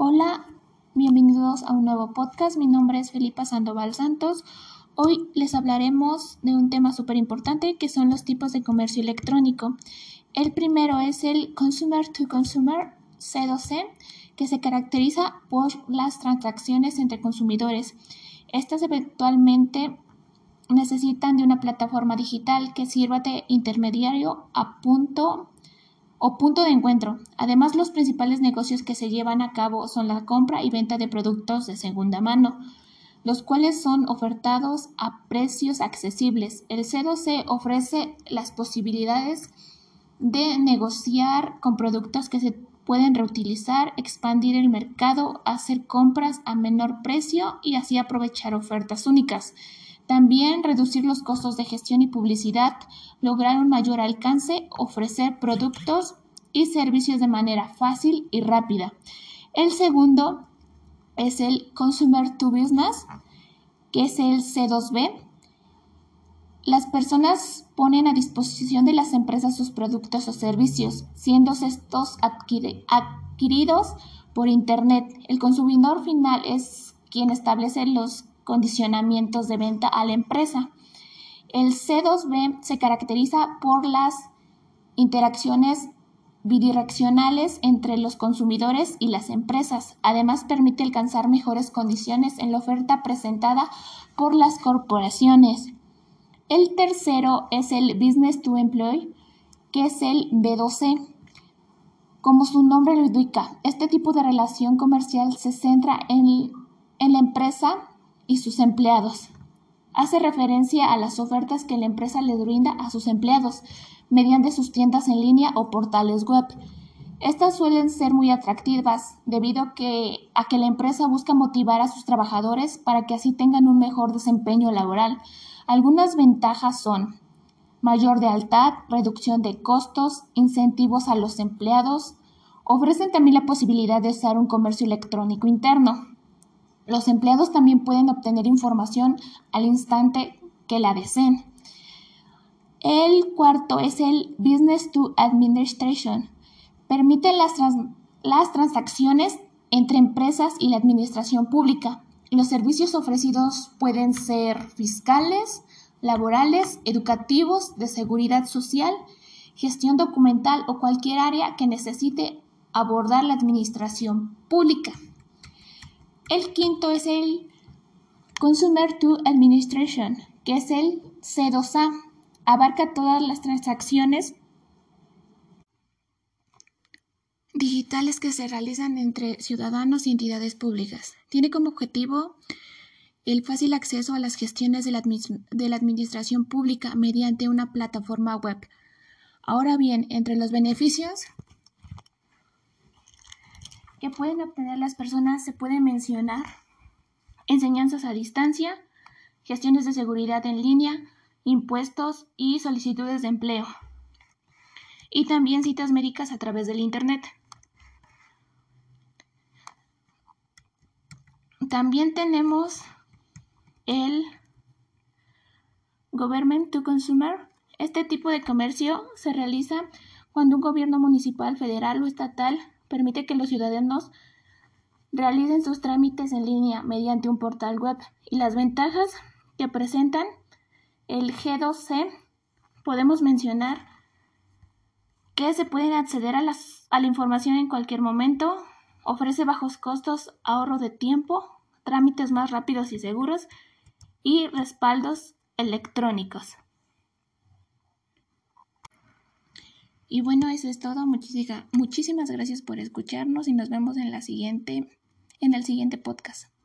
Hola, bienvenidos a un nuevo podcast. Mi nombre es Felipa Sandoval Santos. Hoy les hablaremos de un tema súper importante que son los tipos de comercio electrónico. El primero es el Consumer to Consumer C2C, que se caracteriza por las transacciones entre consumidores. Estas eventualmente necesitan de una plataforma digital que sirva de intermediario a punto o punto de encuentro. Además, los principales negocios que se llevan a cabo son la compra y venta de productos de segunda mano, los cuales son ofertados a precios accesibles. El C2C ofrece las posibilidades de negociar con productos que se pueden reutilizar, expandir el mercado, hacer compras a menor precio y así aprovechar ofertas únicas. También reducir los costos de gestión y publicidad, lograr un mayor alcance, ofrecer productos y servicios de manera fácil y rápida. El segundo es el Consumer to Business, que es el C2B. Las personas ponen a disposición de las empresas sus productos o servicios, siendo estos adquiridos por Internet. El consumidor final es quien establece los condicionamientos de venta a la empresa. El C2B se caracteriza por las interacciones bidireccionales entre los consumidores y las empresas. Además, permite alcanzar mejores condiciones en la oferta presentada por las corporaciones. El tercero es el Business to Employee, que es el B2C. Como su nombre lo indica, este tipo de relación comercial se centra en, en la empresa y sus empleados. Hace referencia a las ofertas que la empresa le brinda a sus empleados mediante sus tiendas en línea o portales web. Estas suelen ser muy atractivas debido a que, a la empresa busca motivar a sus trabajadores para que así tengan un mejor desempeño laboral. Algunas ventajas son mayor lealtad, reducción de costos, incentivos a los empleados. Ofrecen también la posibilidad de usar un comercio electrónico interno. Los empleados también pueden obtener información al instante que la deseen. El cuarto es el Business to Administration. Permite las, las transacciones entre empresas y la administración pública. Los servicios ofrecidos pueden ser fiscales, laborales, educativos, de seguridad social, gestión documental o cualquier área que necesite abordar la administración pública. El quinto es el Consumer to Administration, que es el C2A. Abarca todas las transacciones digitales que se realizan entre ciudadanos y entidades públicas. Tiene como objetivo el fácil acceso a las gestiones de la, de la, administración pública mediante una plataforma web. Ahora bien, entre los beneficios que pueden obtener las personas se pueden mencionar enseñanzas a distancia, gestiones de seguridad en línea, impuestos y solicitudes de empleo. Y también citas médicas a través del Internet. También tenemos el Government to Consumer. Este tipo de comercio se realiza cuando un gobierno municipal, federal o estatal permite que los ciudadanos realicen sus trámites en línea mediante un portal web y las ventajas que presentan el G2C podemos mencionar que se pueden acceder a, a la información en cualquier momento, ofrece bajos costos, ahorro de tiempo, trámites más rápidos y seguros y respaldos electrónicos. Y bueno, eso es todo. Muchísimas gracias por escucharnos y nos vemos en la siguiente, en el siguiente podcast.